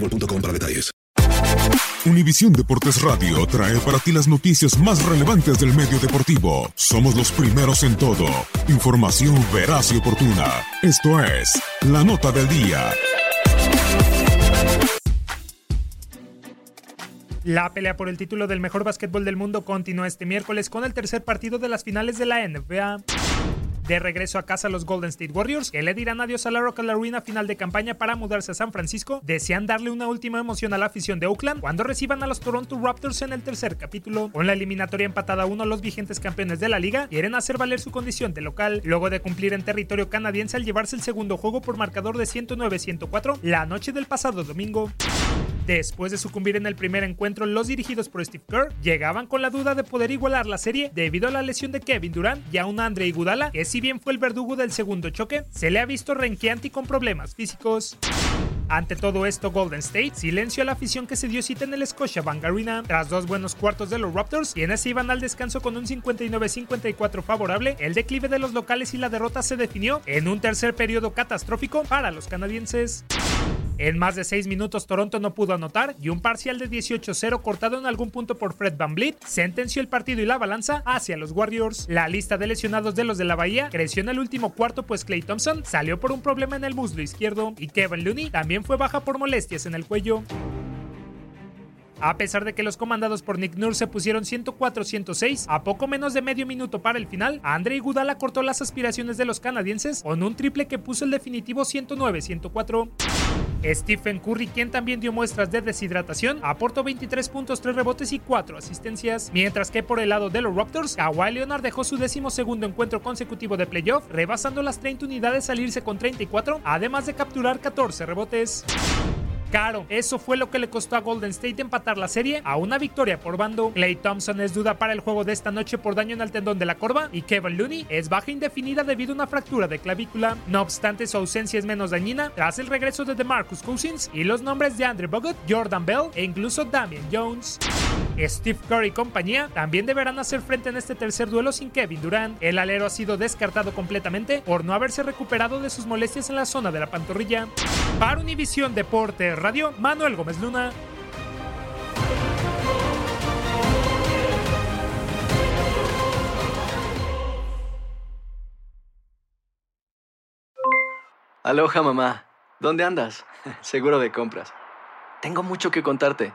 boostmobile.com. Univisión Deportes Radio trae para ti las noticias más relevantes del medio deportivo. Somos los primeros en todo. Información veraz y oportuna. Esto es La Nota del Día. La pelea por el título del mejor básquetbol del mundo continúa este miércoles con el tercer partido de las finales de la NBA. De regreso a casa los Golden State Warriors, que le dirán adiós a la Rock Arena final de campaña para mudarse a San Francisco, desean darle una última emoción a la afición de Oakland cuando reciban a los Toronto Raptors en el tercer capítulo. Con la eliminatoria empatada a uno, los vigentes campeones de la liga quieren hacer valer su condición de local, luego de cumplir en territorio canadiense al llevarse el segundo juego por marcador de 109-104 la noche del pasado domingo. Después de sucumbir en el primer encuentro, los dirigidos por Steve Kerr llegaban con la duda de poder igualar la serie debido a la lesión de Kevin Durant y a un Andre Iguodala que si bien fue el verdugo del segundo choque, se le ha visto renqueante y con problemas físicos. Ante todo esto, Golden State silenció la afición que se dio cita en el Scotiabank Arena. Tras dos buenos cuartos de los Raptors, quienes se iban al descanso con un 59-54 favorable, el declive de los locales y la derrota se definió en un tercer periodo catastrófico para los canadienses. En más de 6 minutos Toronto no pudo anotar y un parcial de 18-0 cortado en algún punto por Fred Van Vliet sentenció el partido y la balanza hacia los Warriors. La lista de lesionados de los de la Bahía creció en el último cuarto pues Clay Thompson salió por un problema en el muslo izquierdo y Kevin Looney también fue baja por molestias en el cuello. A pesar de que los comandados por Nick Nurse se pusieron 104-106, a poco menos de medio minuto para el final, Andre Iguodala cortó las aspiraciones de los canadienses con un triple que puso el definitivo 109-104. Stephen Curry, quien también dio muestras de deshidratación, aportó 23 puntos, 3 rebotes y 4 asistencias, mientras que por el lado de los Raptors, Kawhi Leonard dejó su décimo segundo encuentro consecutivo de playoff, rebasando las 30 unidades al irse con 34, además de capturar 14 rebotes caro. Eso fue lo que le costó a Golden State empatar la serie a una victoria por bando. Clay Thompson es duda para el juego de esta noche por daño en el tendón de la corva y Kevin Looney es baja indefinida debido a una fractura de clavícula. No obstante, su ausencia es menos dañina tras el regreso de DeMarcus Cousins y los nombres de Andrew Bogut, Jordan Bell e incluso Damian Jones. Steve Curry y compañía también deberán hacer frente en este tercer duelo sin Kevin Durant. El alero ha sido descartado completamente por no haberse recuperado de sus molestias en la zona de la pantorrilla. Para Univisión Deporte Radio, Manuel Gómez Luna. Aloha mamá, ¿dónde andas? Seguro de compras. Tengo mucho que contarte.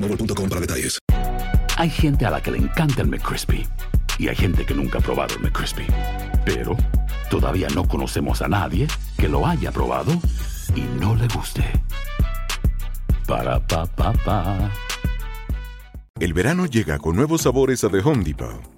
boostmobile.com para detalles. Hay gente a la que le encanta el McCrispy y hay gente que nunca ha probado el McCrispy. Pero todavía no conocemos a nadie que lo haya probado y no le guste. Para pa pa pa. El verano llega con nuevos sabores a The Home Depot.